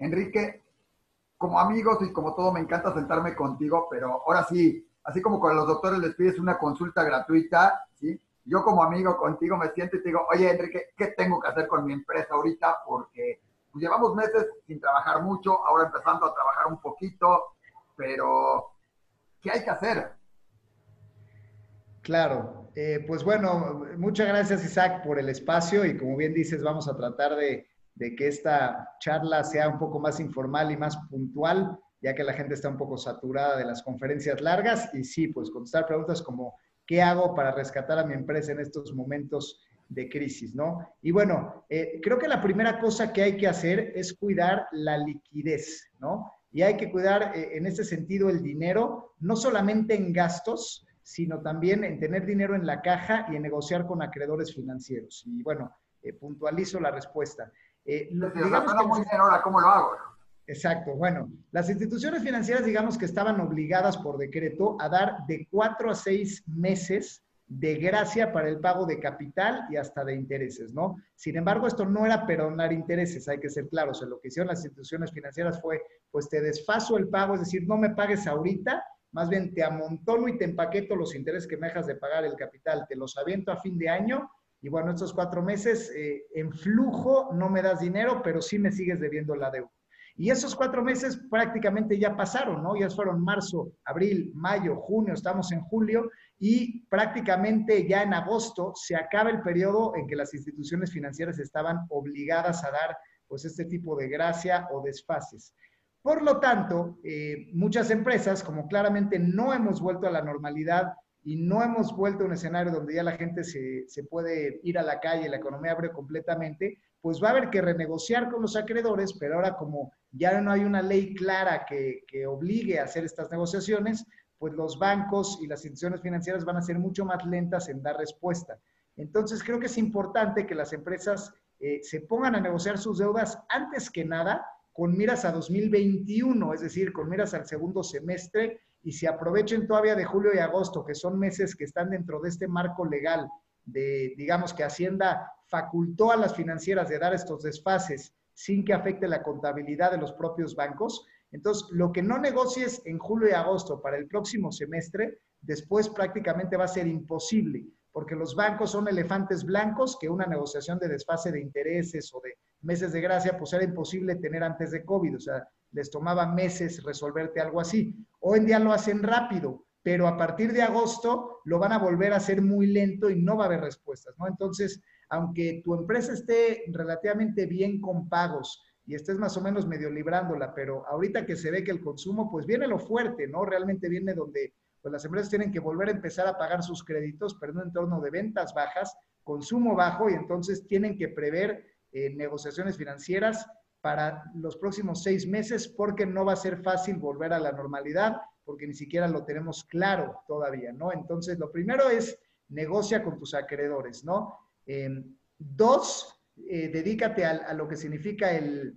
Enrique, como amigos y como todo, me encanta sentarme contigo, pero ahora sí, así como con los doctores les pides una consulta gratuita, ¿sí? Yo como amigo contigo me siento y te digo, oye, Enrique, ¿qué tengo que hacer con mi empresa ahorita? Porque pues, llevamos meses sin trabajar mucho, ahora empezando a trabajar un poquito, pero ¿qué hay que hacer? Claro, eh, pues bueno, muchas gracias Isaac por el espacio y como bien dices, vamos a tratar de, que esta charla sea un poco más informal y más puntual, ya que la gente está un poco saturada de las conferencias largas y sí, pues contestar preguntas como ¿qué hago para rescatar a mi empresa en estos momentos de crisis, ¿no? Y bueno, eh, creo que la primera cosa que hay que hacer es cuidar la liquidez, ¿no? Y hay que cuidar eh, en ese sentido el dinero, no solamente en gastos, sino también en tener dinero en la caja y en negociar con acreedores financieros. Y bueno, eh, puntualizo la respuesta. Eh, lo, muy bien ahora, ¿cómo lo hago? Exacto. Bueno, las instituciones financieras, digamos que estaban obligadas por decreto a dar de cuatro a seis meses de gracia para el pago de capital y hasta de intereses, ¿no? Sin embargo, esto no era perdonar intereses, hay que ser claros. lo que hicieron las instituciones financieras fue, pues te desfaso el pago, es decir, no me pagues ahorita, más bien te amontono y te empaqueto los intereses que me dejas de pagar el capital, te los aviento a fin de año y bueno, estos cuatro meses eh, en flujo no me das dinero, pero sí me sigues debiendo la deuda. Y esos cuatro meses prácticamente ya pasaron, ¿no? Ya fueron marzo, abril, mayo, junio, estamos en julio y prácticamente ya en agosto se acaba el periodo en que las instituciones financieras estaban obligadas a dar pues este tipo de gracia o desfases. Por lo tanto, eh, muchas empresas, como claramente no hemos vuelto a la normalidad y no hemos vuelto a un escenario donde ya la gente se, puede ir a la calle, la economía abre completamente, pues va a haber que renegociar con los acreedores, pero ahora como ya no hay una ley clara que, que obligue a hacer estas negociaciones, pues los bancos y las instituciones financieras van a ser mucho más lentas en dar respuesta. Entonces, creo que es importante que las empresas eh, se pongan a negociar sus deudas antes que nada con miras a 2021, es decir, con miras al segundo semestre, y se aprovechen todavía de julio y agosto, que son meses que están dentro de este marco legal de, digamos, que Hacienda facultó a las financieras de dar estos desfases sin que afecte la contabilidad de los propios bancos. Entonces, lo que no negocies en julio y agosto para el próximo semestre, después prácticamente va a ser imposible, porque los bancos son elefantes blancos que una negociación de desfase de intereses o de meses de gracia, pues era imposible tener antes de COVID, o sea, les tomaba meses resolverte algo así. Hoy en día lo hacen rápido, pero a partir de agosto lo van a volver a hacer muy lento y no va a haber respuestas, ¿no? Entonces, aunque tu empresa esté relativamente bien con pagos y estés más o menos medio librándola, pero ahorita que se ve que el consumo, pues viene lo fuerte, ¿no? Realmente viene donde pues las empresas tienen que volver a empezar a pagar sus créditos, pero en un entorno de ventas bajas, consumo bajo y entonces tienen que prever eh, negociaciones financieras para los próximos seis meses porque no va a ser fácil volver a la normalidad porque ni siquiera lo tenemos claro todavía, ¿no? Entonces, lo primero es negocia con tus acreedores, ¿no? Em, dos, eh, dedícate a, lo que significa el,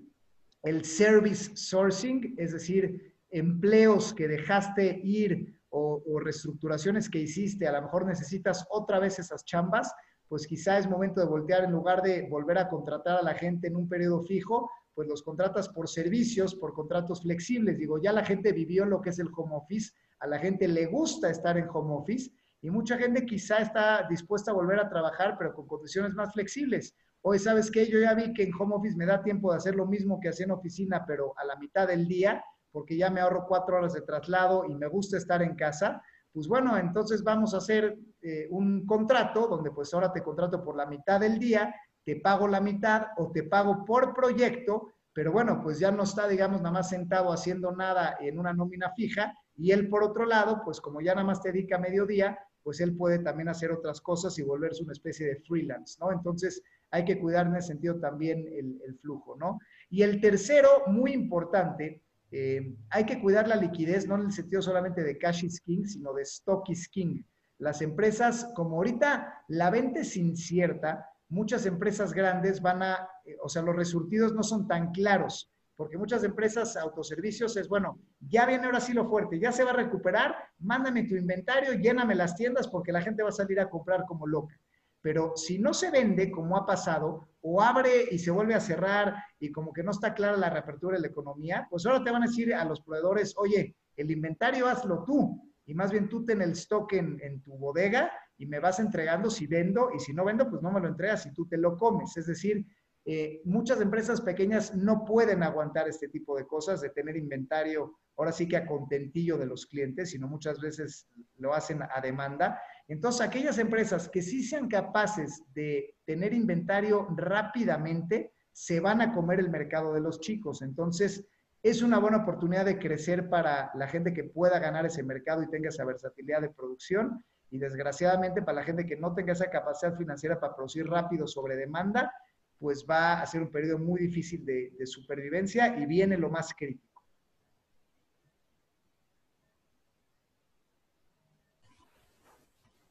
el service sourcing, es decir, empleos que dejaste ir o, o, reestructuraciones que hiciste, a lo mejor necesitas otra vez esas chambas, pues quizá es momento de voltear en lugar de volver a contratar a la gente en un periodo fijo, pues los contratas por servicios, por contratos flexibles. Digo, ya la gente vivió lo que es el home office, a la gente le gusta estar en home office y mucha gente quizá está dispuesta a volver a trabajar, pero con condiciones más flexibles. Hoy, ¿sabes qué? Yo ya vi que en home office me da tiempo de hacer lo mismo que hacía en oficina, pero a la mitad del día, porque ya me ahorro cuatro horas de traslado y me gusta estar en casa pues bueno, entonces vamos a hacer eh, un contrato donde pues ahora te contrato por la mitad del día, te pago la mitad o te pago por proyecto, pero bueno, pues ya no está, digamos, nada más sentado haciendo nada en una nómina fija y él por otro lado, pues como ya nada más te dedica mediodía, pues él puede también hacer otras cosas y volverse una especie de freelance, ¿no? Entonces hay que cuidar en ese sentido también el flujo, ¿no? Y el tercero, muy importante, eh, hay que cuidar la liquidez, no en el sentido solamente de cash is king, sino de stock is king. Las empresas, como ahorita la venta es incierta, muchas empresas grandes van a, eh, o sea, los resultados no son tan claros, porque muchas empresas autoservicios es, bueno, ya viene ahora sí lo fuerte, ya se va a recuperar, mándame tu inventario, lléname las tiendas porque la gente va a salir a comprar como loca. Pero si no se vende, como ha pasado, o abre y se vuelve a cerrar y como que no está clara la reapertura de la economía, pues ahora te van a decir a los proveedores, oye, el inventario hazlo tú y más bien tú ten el stock en, tu bodega y me vas entregando si vendo y si no vendo, pues no me lo entregas y tú te lo comes. Es decir, eh, muchas empresas pequeñas no pueden aguantar este tipo de cosas, de tener inventario, ahora sí que a contentillo de los clientes, sino muchas veces lo hacen a demanda. Entonces, aquellas empresas que sí sean capaces de tener inventario rápidamente, se van a comer el mercado de los chicos. Entonces, es una buena oportunidad de crecer para la gente que pueda ganar ese mercado y tenga esa versatilidad de producción. Y desgraciadamente, para la gente que no tenga esa capacidad financiera para producir rápido sobre demanda, pues va a ser un periodo muy difícil de, de supervivencia y viene lo más crítico.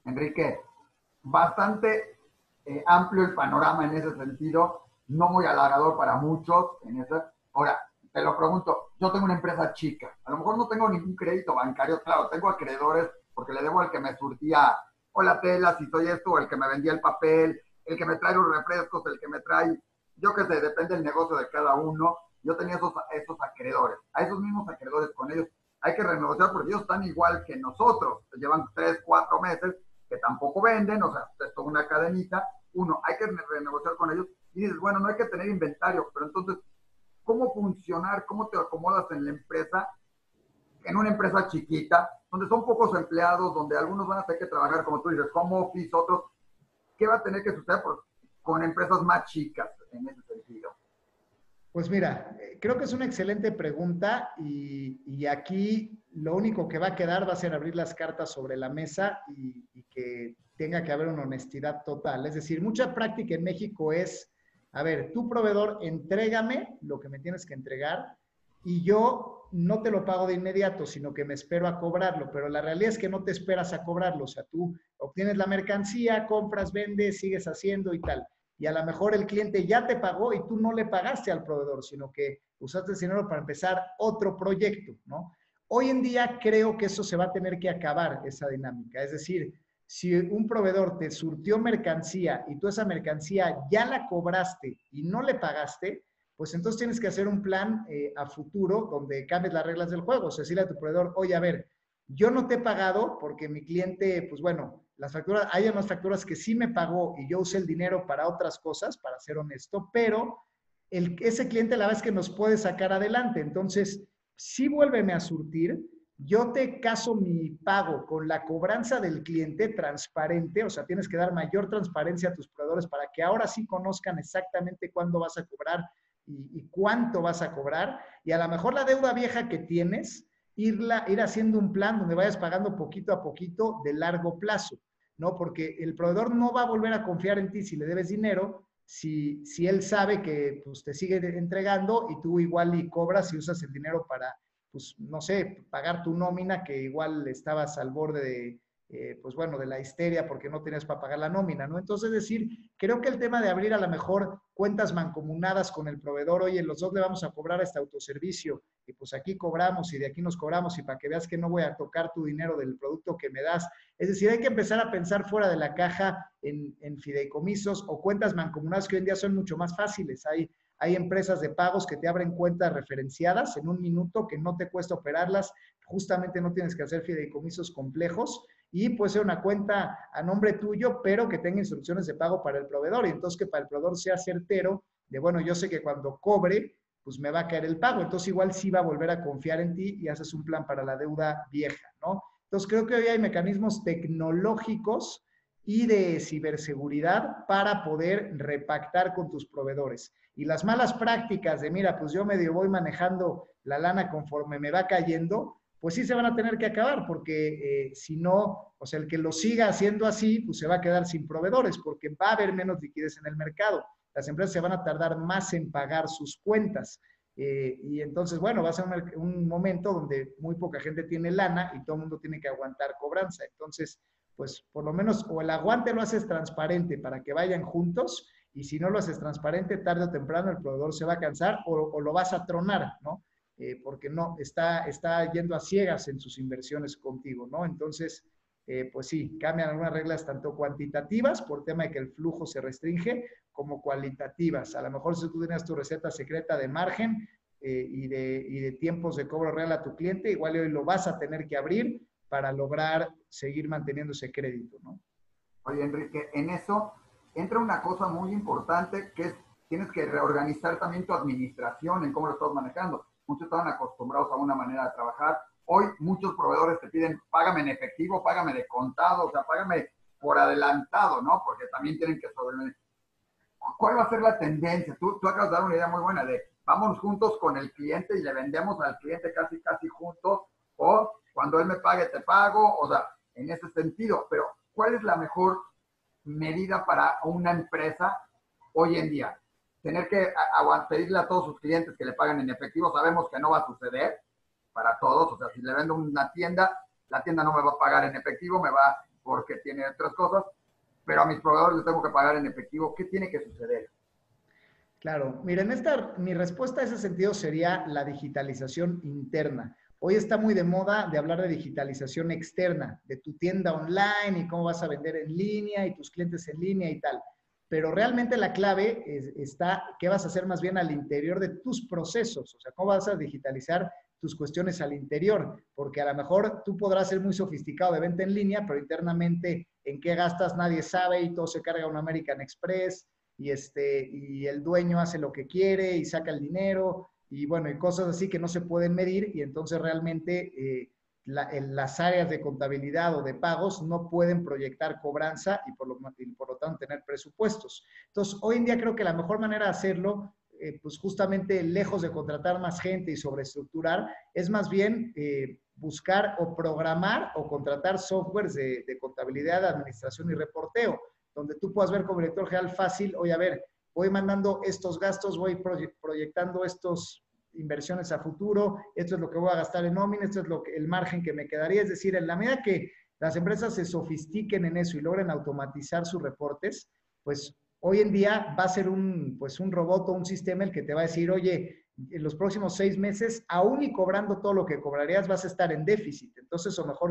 Enrique, bastante eh, amplio el panorama en ese sentido, no muy halagador para muchos. En ese. Ahora, te lo pregunto, yo tengo una empresa chica, a lo mejor no tengo ningún crédito bancario, claro, tengo acreedores porque le debo al que me surtía o la tela, si soy esto, el que me vendía el papel, el que me trae los refrescos, el que me trae, yo qué sé, depende del negocio de cada uno. Yo tenía esos, esos acreedores, a esos mismos acreedores con ellos hay que renegociar porque ellos están igual que nosotros, llevan tres, cuatro meses que tampoco venden, o sea, es una cadenita. Uno, hay que renegociar con ellos y dices, bueno, no hay que tener inventario, pero entonces, ¿cómo funcionar? ¿Cómo te acomodas en la empresa? En una empresa chiquita, donde son pocos empleados, donde algunos van a tener que trabajar, como tú dices, como office, otros. ¿Qué va a tener que suceder con empresas más chicas en ese? Pues mira, eh, creo que es una excelente pregunta y, aquí lo único que va a quedar va a ser abrir las cartas sobre la mesa y, que tenga que haber una honestidad total. Es decir, mucha práctica en México es, a ver, tu proveedor, entrégame lo que me tienes que entregar y yo no te lo pago de inmediato, sino que me espero a cobrarlo, pero la realidad es que no te esperas a cobrarlo, o sea, tú obtienes la mercancía, compras, vendes, sigues haciendo y tal y a lo mejor el cliente ya te pagó y tú no le pagaste al proveedor, sino que usaste ese dinero para empezar otro proyecto, ¿no? Hoy en día creo que eso se va a tener que acabar, esa dinámica. Es decir, si un proveedor te surtió mercancía y tú esa mercancía ya la cobraste y no le pagaste, pues entonces tienes que hacer un plan eh, a futuro donde cambies las reglas del juego. O sea, decirle a tu proveedor, oye, a ver, yo no te he pagado porque mi cliente, pues bueno, las facturas, hay unas facturas que sí me pagó y yo usé el dinero para otras cosas, para ser honesto, pero el, ese cliente la verdad es que nos puede sacar adelante. Entonces, si vuélveme a surtir, yo te caso mi pago con la cobranza del cliente transparente, o sea, tienes que dar mayor transparencia a tus proveedores para que ahora sí conozcan exactamente cuándo vas a cobrar y, y cuánto vas a cobrar. Y a lo mejor la deuda vieja que tienes, irla, ir haciendo un plan donde vayas pagando poquito a poquito de largo plazo, ¿no? Porque el proveedor no va a volver a confiar en ti si le debes dinero, si, si él sabe que pues, te sigue entregando y tú igual y cobras y usas el dinero para, pues, no sé, pagar tu nómina que igual estabas al borde de, eh, pues bueno, de la histeria porque no tenías para pagar la nómina, ¿no? Entonces, es decir, creo que el tema de abrir a lo mejor cuentas mancomunadas con el proveedor, oye, los dos le vamos a cobrar este autoservicio y pues aquí cobramos y de aquí nos cobramos y para que veas que no voy a tocar tu dinero del producto que me das. Es decir, hay que empezar a pensar fuera de la caja en, en fideicomisos o cuentas mancomunadas que hoy en día son mucho más fáciles. Hay, hay empresas de pagos que te abren cuentas referenciadas en un minuto que no te cuesta operarlas, justamente no tienes que hacer fideicomisos complejos y puede ser una cuenta a nombre tuyo, pero que tenga instrucciones de pago para el proveedor. Y entonces que para el proveedor sea certero de, bueno, yo sé que cuando cobre, pues me va a caer el pago. Entonces igual sí va a volver a confiar en ti y haces un plan para la deuda vieja, ¿no? Entonces creo que hoy hay mecanismos tecnológicos y de ciberseguridad para poder repactar con tus proveedores. Y las malas prácticas de, mira, pues yo medio voy manejando la lana conforme me va cayendo, pues sí se van a tener que acabar, porque eh, si no, o sea, el que lo siga haciendo así, pues se va a quedar sin proveedores, porque va a haber menos liquidez en el mercado. Las empresas se van a tardar más en pagar sus cuentas. Eh, y entonces, bueno, va a ser un, momento donde muy poca gente tiene lana y todo el mundo tiene que aguantar cobranza. Entonces, pues por lo menos o el aguante lo haces transparente para que vayan juntos y si no lo haces transparente, tarde o temprano el proveedor se va a cansar o, o lo vas a tronar, ¿no? Eh, porque no, está, está yendo a ciegas en sus inversiones contigo, ¿no? Entonces, eh, pues sí, cambian algunas reglas tanto cuantitativas por tema de que el flujo se restringe, como cualitativas. A lo mejor si tú tienes tu receta secreta de margen eh, y, de, y, de, tiempos de cobro real a tu cliente, igual hoy lo vas a tener que abrir para lograr seguir manteniendo ese crédito, ¿no? Oye, Enrique, en eso entra una cosa muy importante que es, tienes que reorganizar también tu administración en cómo lo estás manejando. Muchos estaban acostumbrados a una manera de trabajar, Hoy muchos proveedores te piden, págame en efectivo, págame de contado, o sea, págame por adelantado, ¿no? Porque también tienen que sobrevivir. ¿Cuál va a ser la tendencia? Tú, tú acabas de dar una idea muy buena de, vamos juntos con el cliente y le vendemos al cliente casi, casi juntos, o cuando él me pague, te pago, o sea, en ese sentido. Pero, ¿cuál es la mejor medida para una empresa hoy en día? Tener que pedirle a todos sus clientes que le paguen en efectivo, sabemos que no va a suceder, para todos. O sea, si le vendo una tienda, la tienda no me va a pagar en efectivo, me va porque tiene otras cosas, pero a mis proveedores les tengo que pagar en efectivo. ¿Qué tiene que suceder? Claro, miren, esta, mi respuesta a ese sentido sería la digitalización interna. Hoy está muy de moda de hablar de digitalización externa, de tu tienda online y cómo vas a vender en línea y tus clientes en línea y tal. Pero realmente la clave está qué vas a hacer más bien al interior de tus procesos, o sea, cómo vas a digitalizar tus cuestiones al interior, porque a lo mejor tú podrás ser muy sofisticado de venta en línea, pero internamente en qué gastas nadie sabe y todo se carga un American Express y, este, y el dueño hace lo que quiere y saca el dinero y bueno, y cosas así que no se pueden medir y entonces realmente eh, las áreas de contabilidad o de pagos no pueden proyectar cobranza y por, lo, por lo tanto tener presupuestos. Entonces, hoy en día creo que la mejor manera de hacerlo eh, pues justamente lejos de contratar más gente y sobreestructurar, es más bien eh, buscar o programar o contratar softwares de, contabilidad, administración y reporteo, donde tú puedas ver como director general fácil, oye, a ver, voy mandando estos gastos, voy proyectando estos inversiones a futuro, esto es lo que voy a gastar en nómina, esto es lo que, el margen que me quedaría, es decir, en la medida que las empresas se sofistiquen en eso y logren automatizar sus reportes, pues Hoy en día va a ser un, pues un robot o un sistema el que te va a decir, oye, en los próximos seis meses, aún y cobrando todo lo que cobrarías, vas a estar en déficit. Entonces, o mejor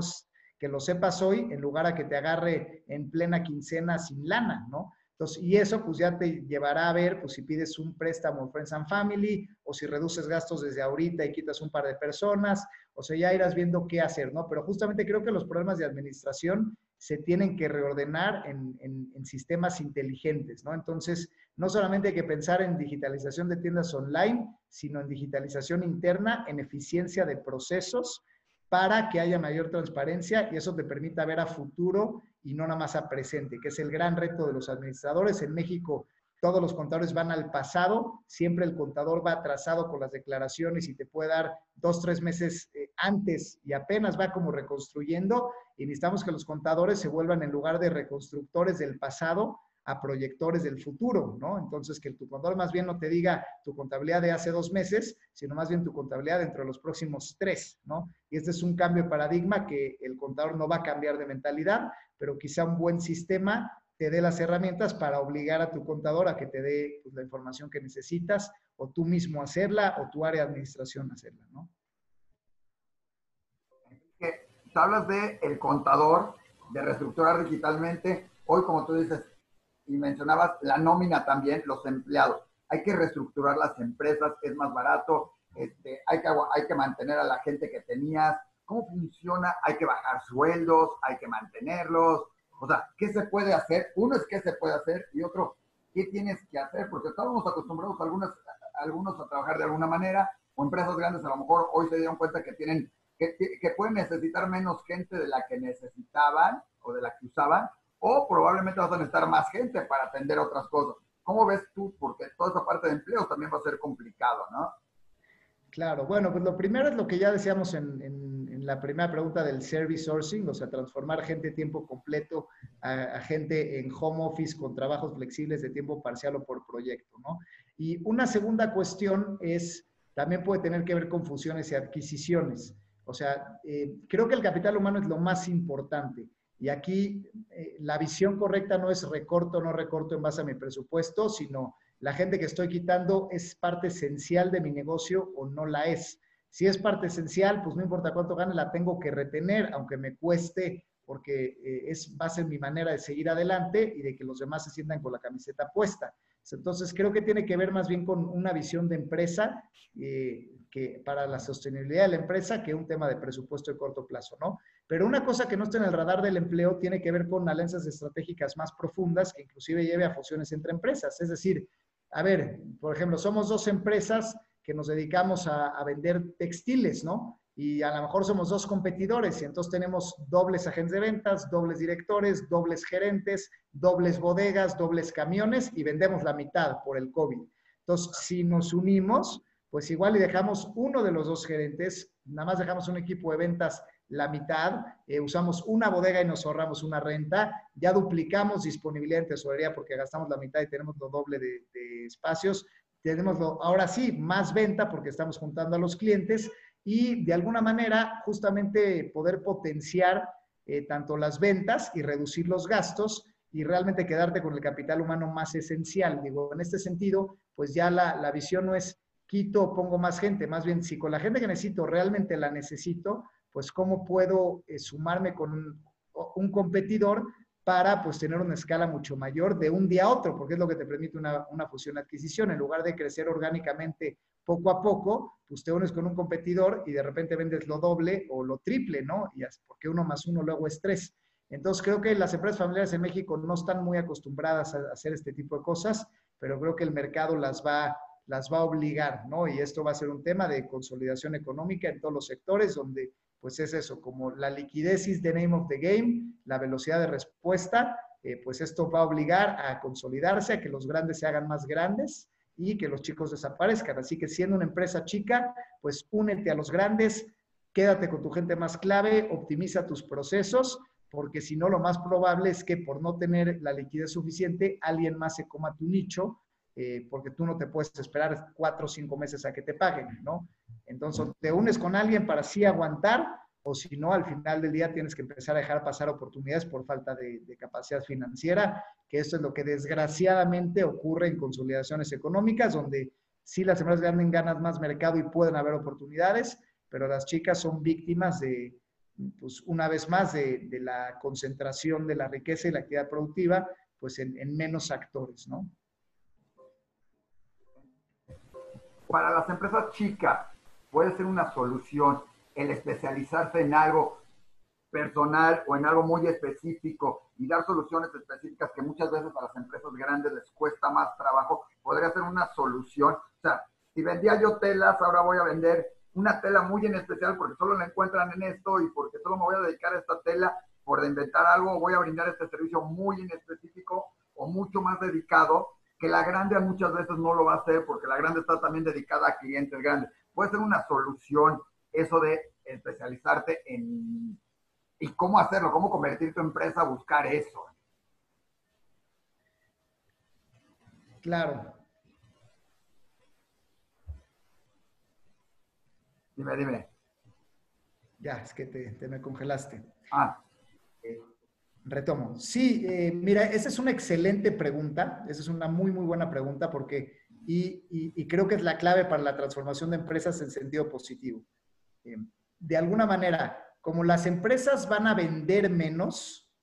que lo sepas hoy en lugar a que te agarre en plena quincena sin lana, ¿no? Y eso pues ya te llevará a ver, pues si pides un préstamo Friends and Family, o si reduces gastos desde ahorita y quitas un par de personas, o sea, ya irás viendo qué hacer, ¿no? Pero justamente creo que los problemas de administración se tienen que reordenar en, sistemas inteligentes, ¿no? Entonces, no solamente hay que pensar en digitalización de tiendas online, sino en digitalización interna, en eficiencia de procesos para que haya mayor transparencia y eso te permita ver a futuro y no nada más a presente, que es el gran reto de los administradores. En México todos los contadores van al pasado, siempre el contador va atrasado con las declaraciones y te puede dar dos, tres meses eh, antes y apenas va como reconstruyendo y necesitamos que los contadores se vuelvan en lugar de reconstructores del pasado a proyectores del futuro, ¿no? Entonces, que tu contador más bien no te diga tu contabilidad de hace dos meses, sino más bien tu contabilidad dentro de los próximos tres, ¿no? Y este es un cambio de paradigma que el contador no va a cambiar de mentalidad, pero quizá un buen sistema te dé las herramientas para obligar a tu contador a que te dé pues, la información que necesitas o tú mismo hacerla o tu área de administración hacerla, ¿no? Tú hablas de contador, de reestructurar digitalmente. Hoy, como tú dices, y mencionabas la nómina también, los empleados. Hay que reestructurar las empresas, es más barato, este, hay, que, hay que mantener a la gente que tenías. ¿Cómo funciona? Hay que bajar sueldos, hay que mantenerlos, o sea, ¿qué se puede hacer? Uno es qué se puede hacer y otro, ¿qué tienes que hacer? Porque estábamos acostumbrados algunos, algunos a trabajar de alguna manera, o empresas grandes a lo mejor hoy se dieron cuenta que tienen, que, que pueden necesitar menos gente de la que necesitaban o de la que usaban, o probablemente vas a necesitar más gente para atender otras cosas. ¿Cómo ves tú? Porque toda esa parte de empleo también va a ser complicado, ¿no? Claro, bueno, pues lo primero es lo que ya decíamos en, en, la primera pregunta del service sourcing, o sea, transformar gente de tiempo completo a, gente en home office con trabajos flexibles de tiempo parcial o por proyecto, ¿no? Y una segunda cuestión es, también puede tener que ver con fusiones y adquisiciones. O sea, eh, creo que el capital humano es lo más importante. Y aquí eh, la visión correcta no es recorto o no recorto en base a mi presupuesto, sino la gente que estoy quitando es parte esencial de mi negocio o no la es. Si es parte esencial, pues no importa cuánto gane, la tengo que retener, aunque me cueste porque eh, es, va a ser mi manera de seguir adelante y de que los demás se sientan con la camiseta puesta. Entonces, creo que tiene que ver más bien con una visión de empresa eh, que para la sostenibilidad de la empresa que un tema de presupuesto de corto plazo, ¿no? Pero una cosa que no está en el radar del empleo tiene que ver con alianzas estratégicas más profundas que inclusive lleve a fusiones entre empresas. Es decir, a ver, por ejemplo, somos dos empresas que nos dedicamos a, a vender textiles, ¿no? y a lo mejor somos dos competidores y entonces tenemos dobles agentes de ventas, dobles directores, dobles gerentes, dobles bodegas, dobles camiones y vendemos la mitad por el COVID. Entonces, si nos unimos, pues igual y dejamos uno de los dos gerentes, nada más dejamos un equipo de ventas la mitad, eh, usamos una bodega y nos ahorramos una renta, ya duplicamos disponibilidad en tesorería porque gastamos la mitad y tenemos lo doble de, espacios, tenemos ahora sí más venta porque estamos juntando a los clientes y de alguna manera justamente poder potenciar eh, tanto las ventas y reducir los gastos y realmente quedarte con el capital humano más esencial. Digo, en este sentido, pues ya la, la visión no es quito o pongo más gente, más bien si con la gente que necesito realmente la necesito, pues cómo puedo eh, sumarme con un, competidor para pues tener una escala mucho mayor de un día a otro, porque es lo que te permite una, una fusión-adquisición. En lugar de crecer orgánicamente poco a poco, pues te unes con un competidor y de repente vendes lo doble o lo triple, ¿no? Y porque uno más uno luego es tres. Entonces creo que las empresas familiares en México no están muy acostumbradas a hacer este tipo de cosas, pero creo que el mercado las va, las va a obligar, ¿no? Y esto va a ser un tema de consolidación económica en todos los sectores, donde pues es eso, como la liquidez is the name of the game, la velocidad de respuesta, eh, pues esto va a obligar a consolidarse, a que los grandes se hagan más grandes y que los chicos desaparezcan. Así que siendo una empresa chica, pues únete a los grandes, quédate con tu gente más clave, optimiza tus procesos, porque si no, lo más probable es que por no tener la liquidez suficiente, alguien más se coma tu nicho, eh, porque tú no te puedes esperar cuatro o cinco meses a que te paguen, ¿no? Entonces, te unes con alguien para así aguantar, o si no, al final del día tienes que empezar a dejar pasar oportunidades por falta de, de, capacidad financiera, que esto es lo que desgraciadamente ocurre en consolidaciones económicas, donde sí las empresas ganan, ganan más mercado y pueden haber oportunidades, pero las chicas son víctimas de, pues una vez más, de, de la concentración de la riqueza y la actividad productiva, pues en, en menos actores, ¿no? Para las empresas chicas, puede ser una solución el especializarse en algo personal o en algo muy específico y dar soluciones específicas que muchas veces a las empresas grandes les cuesta más trabajo, podría ser una solución. O sea, si vendía yo telas, ahora voy a vender una tela muy en especial porque solo la encuentran en esto y porque solo me voy a dedicar a esta tela por inventar algo, voy a brindar este servicio muy en específico o mucho más dedicado, que la grande muchas veces no lo va a hacer porque la grande está también dedicada a clientes grandes. Puede ser una solución eso de especializarte en y cómo hacerlo, cómo convertir tu empresa a buscar eso. Claro. Dime, dime. Ya, es que te, te me congelaste. Ah. Retomo. Sí, eh, mira, esa es una excelente pregunta. Esa es una muy, muy buena pregunta porque, y, creo que es la clave para la transformación de empresas en sentido positivo. Eh, de alguna manera, como las empresas van a vender menos,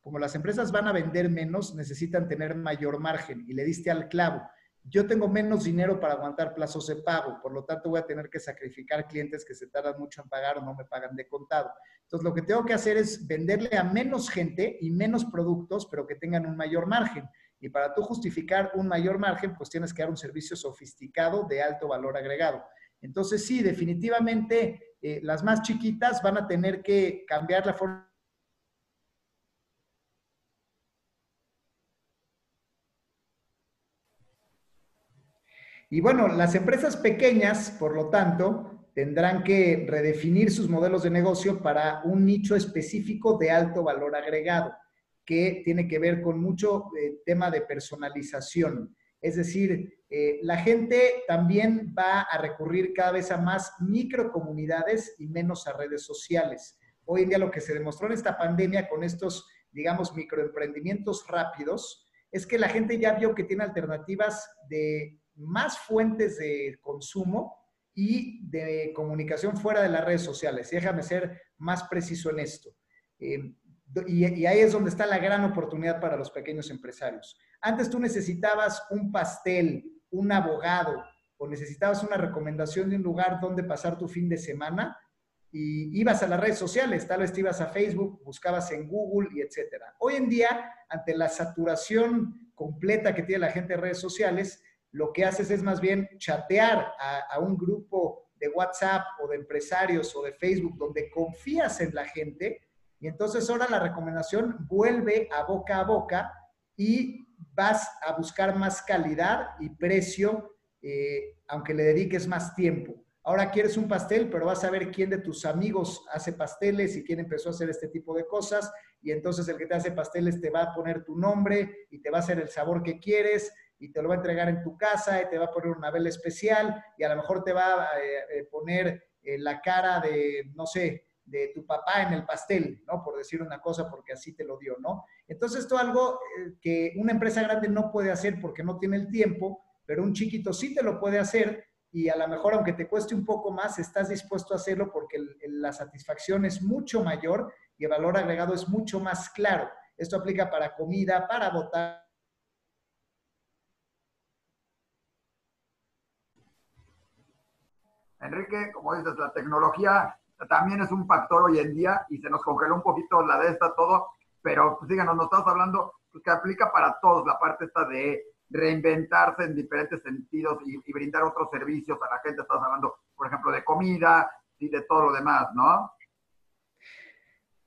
como las empresas van a vender menos, necesitan tener mayor margen. Y le diste al clavo. Yo tengo menos dinero para aguantar plazos de pago, por lo tanto voy a tener que sacrificar clientes que se tardan mucho en pagar o no me pagan de contado. Entonces, lo que tengo que hacer es venderle a menos gente y menos productos, pero que tengan un mayor margen. Y para tú justificar un mayor margen, pues tienes que dar un servicio sofisticado de alto valor agregado. Entonces, sí, definitivamente eh, las más chiquitas van a tener que cambiar la forma. Y bueno, las empresas pequeñas, por lo tanto, tendrán que redefinir sus modelos de negocio para un nicho específico de alto valor agregado, que tiene que ver con mucho eh, tema de personalización. Es decir, eh, la gente también va a recurrir cada vez a más microcomunidades y menos a redes sociales. Hoy en día lo que se demostró en esta pandemia con estos, digamos, microemprendimientos rápidos, es que la gente ya vio que tiene alternativas de más fuentes de consumo y de comunicación fuera de las redes sociales. Déjame ser más preciso en esto. Y, y, ahí es donde está la gran oportunidad para los pequeños empresarios. Antes tú necesitabas un pastel, un abogado, o necesitabas una recomendación de un lugar donde pasar tu fin de semana y ibas a las redes sociales, tal vez te ibas a Facebook, buscabas en Google y etcétera. Hoy en día, ante la saturación completa que tiene la gente de redes sociales, lo que haces es más bien chatear a, un grupo de WhatsApp o de empresarios o de Facebook donde confías en la gente y entonces ahora la recomendación vuelve a boca a boca y vas a buscar más calidad y precio, eh, aunque le dediques más tiempo. Ahora quieres un pastel, pero vas a ver quién de tus amigos hace pasteles y quién empezó a hacer este tipo de cosas. Y entonces el que te hace pasteles te va a poner tu nombre y te va a hacer el sabor que quieres y te lo va a entregar en tu casa y te va a poner una vela especial y a lo mejor te va a eh, eh, poner la cara de, no sé, de tu papá en el pastel, ¿no? Por decir una cosa, porque así te lo dio, ¿no? Entonces, esto es algo eh, que una empresa grande no puede hacer porque no tiene el tiempo, pero un chiquito sí te lo puede hacer y a lo mejor, aunque te cueste un poco más, estás dispuesto a hacerlo porque la satisfacción es mucho mayor y el valor agregado es mucho más claro. Esto aplica para comida, para votar. Enrique, como dices, la tecnología también es un factor hoy en día y se nos congeló un poquito la de esta todo, pero pues díganos, nos estás hablando pues, que aplica para todos la parte esta de reinventarse en diferentes sentidos y, brindar otros servicios a la gente. Estás hablando, por ejemplo, de comida y de todo lo demás, ¿no?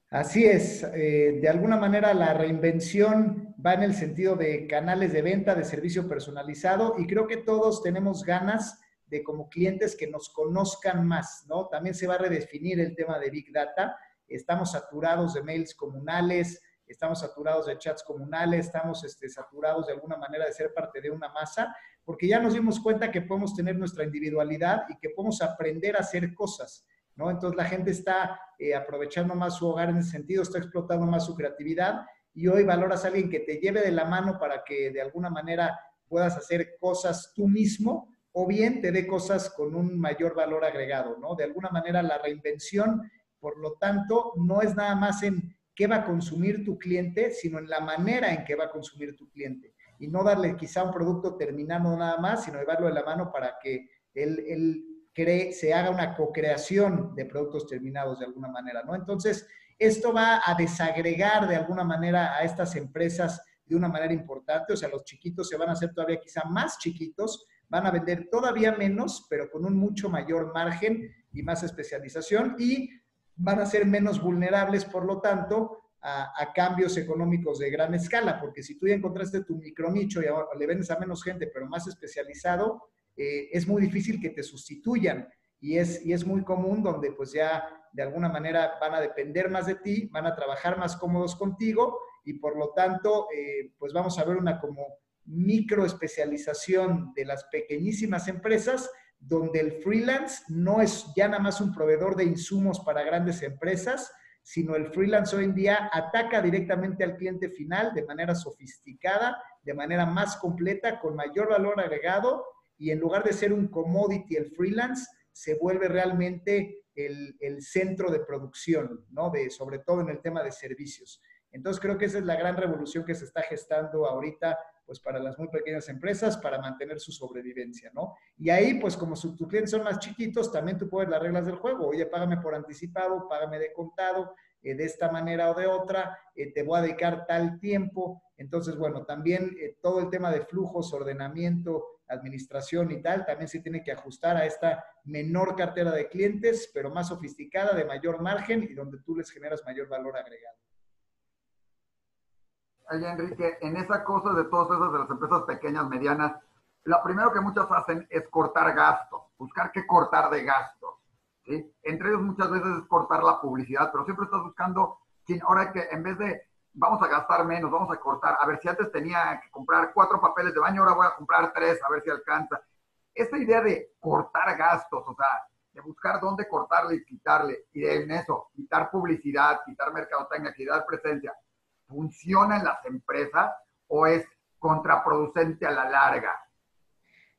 Así es, eh, de alguna manera la reinvención va en el sentido de canales de venta, de servicio personalizado y creo que todos tenemos ganas de como clientes que nos conozcan más, ¿no? También se va a redefinir el tema de Big Data. Estamos saturados de mails comunales, estamos saturados de chats comunales, estamos este, saturados de alguna manera de ser parte de una masa, porque ya nos dimos cuenta que podemos tener nuestra individualidad y que podemos aprender a hacer cosas, ¿no? Entonces la gente está eh, aprovechando más su hogar en ese sentido, está explotando más su creatividad y hoy valoras a alguien que te lleve de la mano para que de alguna manera puedas hacer cosas tú mismo o bien te dé cosas con un mayor valor agregado, ¿no? De alguna manera la reinvención, por lo tanto, no es nada más en qué va a consumir tu cliente, sino en la manera en que va a consumir tu cliente. Y no darle quizá un producto terminado nada más, sino llevarlo de la mano para que él, cree, se haga una co-creación de productos terminados de alguna manera, ¿no? Entonces, esto va a desagregar de alguna manera a estas empresas de una manera importante, o sea, los chiquitos se van a hacer todavía quizá más chiquitos, van a vender todavía menos, pero con un mucho mayor margen y más especialización y van a ser menos vulnerables, por lo tanto, a, cambios económicos de gran escala, porque si tú ya encontraste tu micronicho y ahora le vendes a menos gente, pero más especializado, eh, es muy difícil que te sustituyan. Y es, y es muy común donde pues ya de alguna manera van a depender más de ti, van a trabajar más cómodos contigo y por lo tanto, eh, pues vamos a ver una como microespecialización de las pequeñísimas empresas, donde el freelance no es ya nada más un proveedor de insumos para grandes empresas, sino el freelance hoy en día ataca directamente al cliente final de manera sofisticada, de manera más completa, con mayor valor agregado, y en lugar de ser un commodity, el freelance se vuelve realmente el, el centro de producción, ¿no? De, sobre todo en el tema de servicios. Entonces creo que esa es la gran revolución que se está gestando ahorita pues para las muy pequeñas empresas para mantener su sobrevivencia, ¿no? Y ahí, pues como tus clientes son más chiquitos, también tú puedes las reglas del juego. Oye, págame por anticipado, págame de contado, eh, de esta manera o de otra, eh, te voy a dedicar tal tiempo. Entonces, bueno, también eh, todo el tema de flujos, ordenamiento, administración y tal, también se tiene que ajustar a esta menor cartera de clientes, pero más sofisticada, de mayor margen y donde tú les generas mayor valor agregado. Enrique, en esa cosa de todas esas de las empresas pequeñas, medianas, lo primero que muchas hacen es cortar gastos, buscar qué cortar de gastos. Entre ellos muchas veces es cortar la publicidad, pero siempre estás buscando, ahora que en vez de vamos a gastar menos, vamos a cortar, a ver si antes tenía que comprar cuatro papeles de baño, ahora voy a comprar tres, a ver si alcanza. Esta idea de cortar gastos, o sea, de buscar dónde cortarle y quitarle, y de en eso, quitar publicidad, quitar mercadotecnia, quitar presencia, funciona en las empresas o es contraproducente a la larga?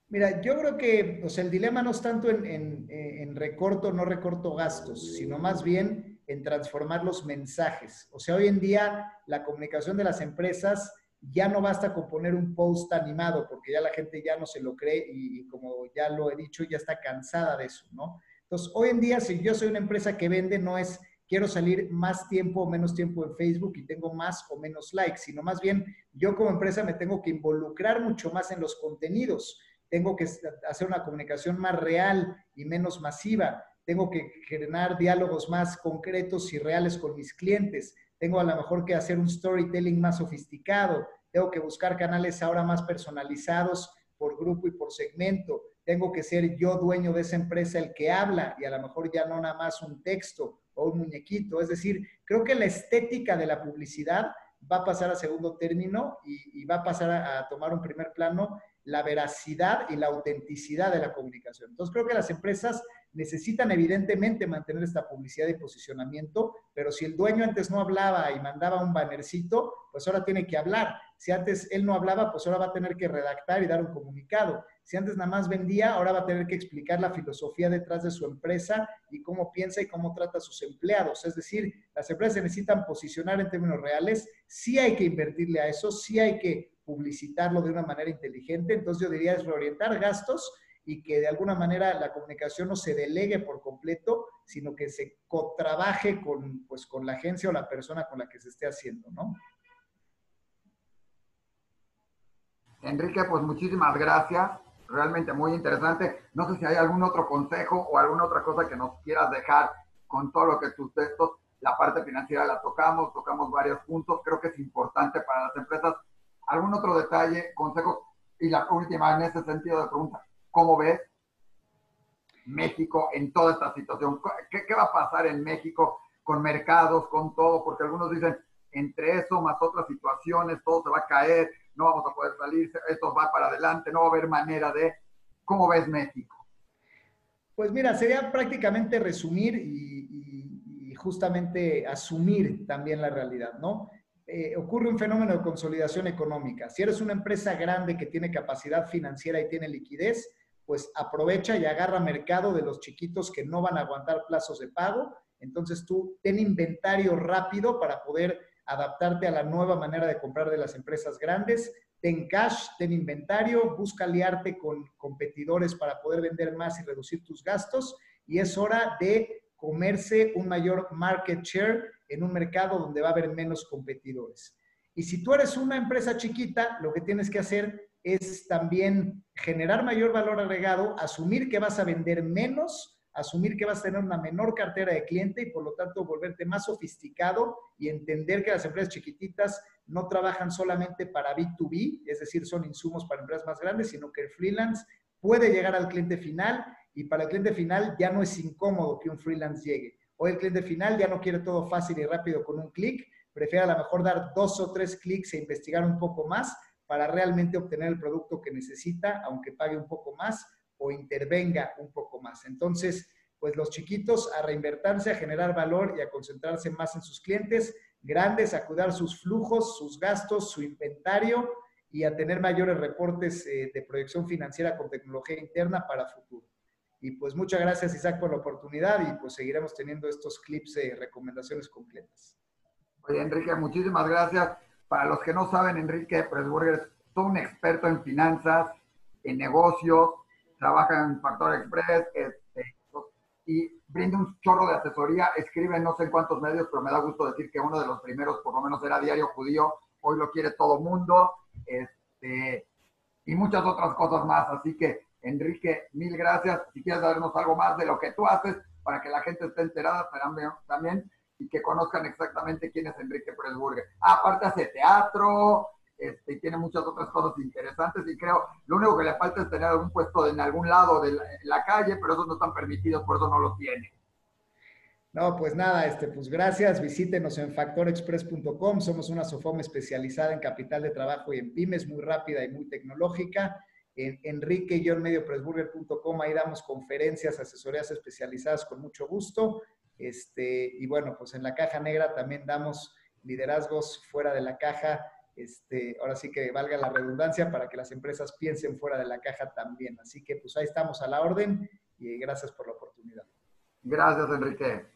Mira, yo creo que o el dilema no es tanto en, en, en recorto o no recorto gastos, sino más bien en transformar los mensajes. O sea, hoy en día la comunicación de las empresas ya no basta con poner un post animado, porque ya la gente ya no se lo cree y, como ya lo he dicho, ya está cansada de eso, ¿no? Entonces, hoy en día, si yo soy una empresa que vende, no es quiero salir más tiempo o menos tiempo en Facebook y tengo más o menos likes, sino más bien yo como empresa me tengo que involucrar mucho más en los contenidos, tengo que hacer una comunicación más real y menos masiva, tengo que generar diálogos más concretos y reales con mis clientes, tengo a lo mejor que hacer un storytelling más sofisticado, tengo que buscar canales ahora más personalizados por grupo y por segmento, tengo que ser yo dueño de esa empresa el que habla y a lo mejor ya no nada más un texto o un muñequito. Es decir, creo que la estética de la publicidad va a pasar a segundo término y, va a pasar a, tomar un primer plano la veracidad y la autenticidad de la comunicación. Entonces creo que las empresas necesitan evidentemente mantener esta publicidad y posicionamiento, pero si el dueño antes no hablaba y mandaba un bannercito, pues ahora tiene que hablar. Si antes él no hablaba, pues ahora va a tener que redactar y dar un comunicado. Si antes nada más vendía, ahora va a tener que explicar la filosofía detrás de su empresa y cómo piensa y cómo trata a sus empleados. Es decir, las empresas se necesitan posicionar en términos reales, sí hay que invertirle a eso, sí hay que publicitarlo de una manera inteligente. Entonces yo diría es reorientar gastos y que de alguna manera la comunicación no se delegue por completo, sino que se trabaje con, pues, con la agencia o la persona con la que se esté haciendo, ¿no? Enrique, pues muchísimas gracias. Realmente muy interesante. No sé si hay algún otro consejo o alguna otra cosa que nos quieras dejar con todo lo que tus textos, la parte financiera la tocamos, tocamos varios puntos. Creo que es importante para las empresas. ¿Algún otro detalle, consejo? Y la última en ese sentido de pregunta, ¿Cómo ves México en toda esta situación? ¿Qué, va a pasar en México con mercados, con todo? Porque algunos dicen, entre eso más otras situaciones, todo se va a caer, no vamos a poder salir, esto va para adelante, no va a haber manera de... ¿Cómo ves México? Pues mira, sería prácticamente resumir y, justamente asumir también la realidad, ¿no? Eh, ocurre un fenómeno de consolidación económica. Si eres una empresa grande que tiene capacidad financiera y tiene liquidez, pues aprovecha y agarra mercado de los chiquitos que no van a aguantar plazos de pago. Entonces tú ten inventario rápido para poder adaptarte a la nueva manera de comprar de las empresas grandes. Ten cash, ten inventario, busca aliarte con competidores para poder vender más y reducir tus gastos. Y es hora de comerse un mayor market share en un mercado donde va a haber menos competidores. Y si tú eres una empresa chiquita, lo que tienes que hacer es también generar mayor valor agregado, asumir que vas a vender menos, asumir que vas a tener una menor cartera de cliente y por lo tanto volverte más sofisticado y entender que las empresas chiquititas no trabajan solamente para B2B, es decir, son insumos para empresas más grandes, sino que el freelance puede llegar al cliente final y para el cliente final ya no es incómodo que un freelance llegue. Hoy el cliente final ya no quiere todo fácil y rápido con un clic, prefiere a lo mejor dar dos o tres clics e investigar un poco más para realmente obtener el producto que necesita, aunque pague un poco más o intervenga un poco más. Entonces, pues los chiquitos a reinvertirse, a generar valor y a concentrarse más en sus clientes, grandes a cuidar sus flujos, sus gastos, su inventario y a tener mayores reportes eh, de proyección financiera con tecnología interna para futuro. Y pues muchas gracias Isaac por la oportunidad y pues seguiremos teniendo estos clips de recomendaciones completas. Oye Enrique, muchísimas gracias. Para los que no saben, Enrique Pressburger es todo un experto en finanzas, en negocios, trabaja en Factor Express este, y brinda un chorro de asesoría, escribe no sé en cuántos medios, pero me da gusto decir que uno de los primeros, por lo menos, era Diario Judío, hoy lo quiere todo mundo, este, y muchas otras cosas más. Así que, Enrique, mil gracias. Si quieres darnos algo más de lo que tú haces para que la gente esté enterada, también y que conozcan exactamente quién es Enrique Presburger. aparte hace teatro, este, y tiene muchas otras cosas interesantes y creo, lo único que le falta es tener algún puesto en algún lado de la, calle, pero esos no están permitidos, por eso no lo tiene. No, pues nada, este, pues gracias. Visítenos en factorexpress.com. Somos una SOFOM especializada en capital de trabajo y en pymes, muy rápida y muy tecnológica. En enrique-mediopresburger.com, ahí damos conferencias, asesorías especializadas con mucho gusto. Este, y bueno, pues en la caja negra también damos liderazgos fuera de la caja. Este, ahora sí que valga la redundancia para que las empresas piensen fuera de la caja también. Así que pues ahí estamos a la orden y gracias por la oportunidad. Gracias, Enrique.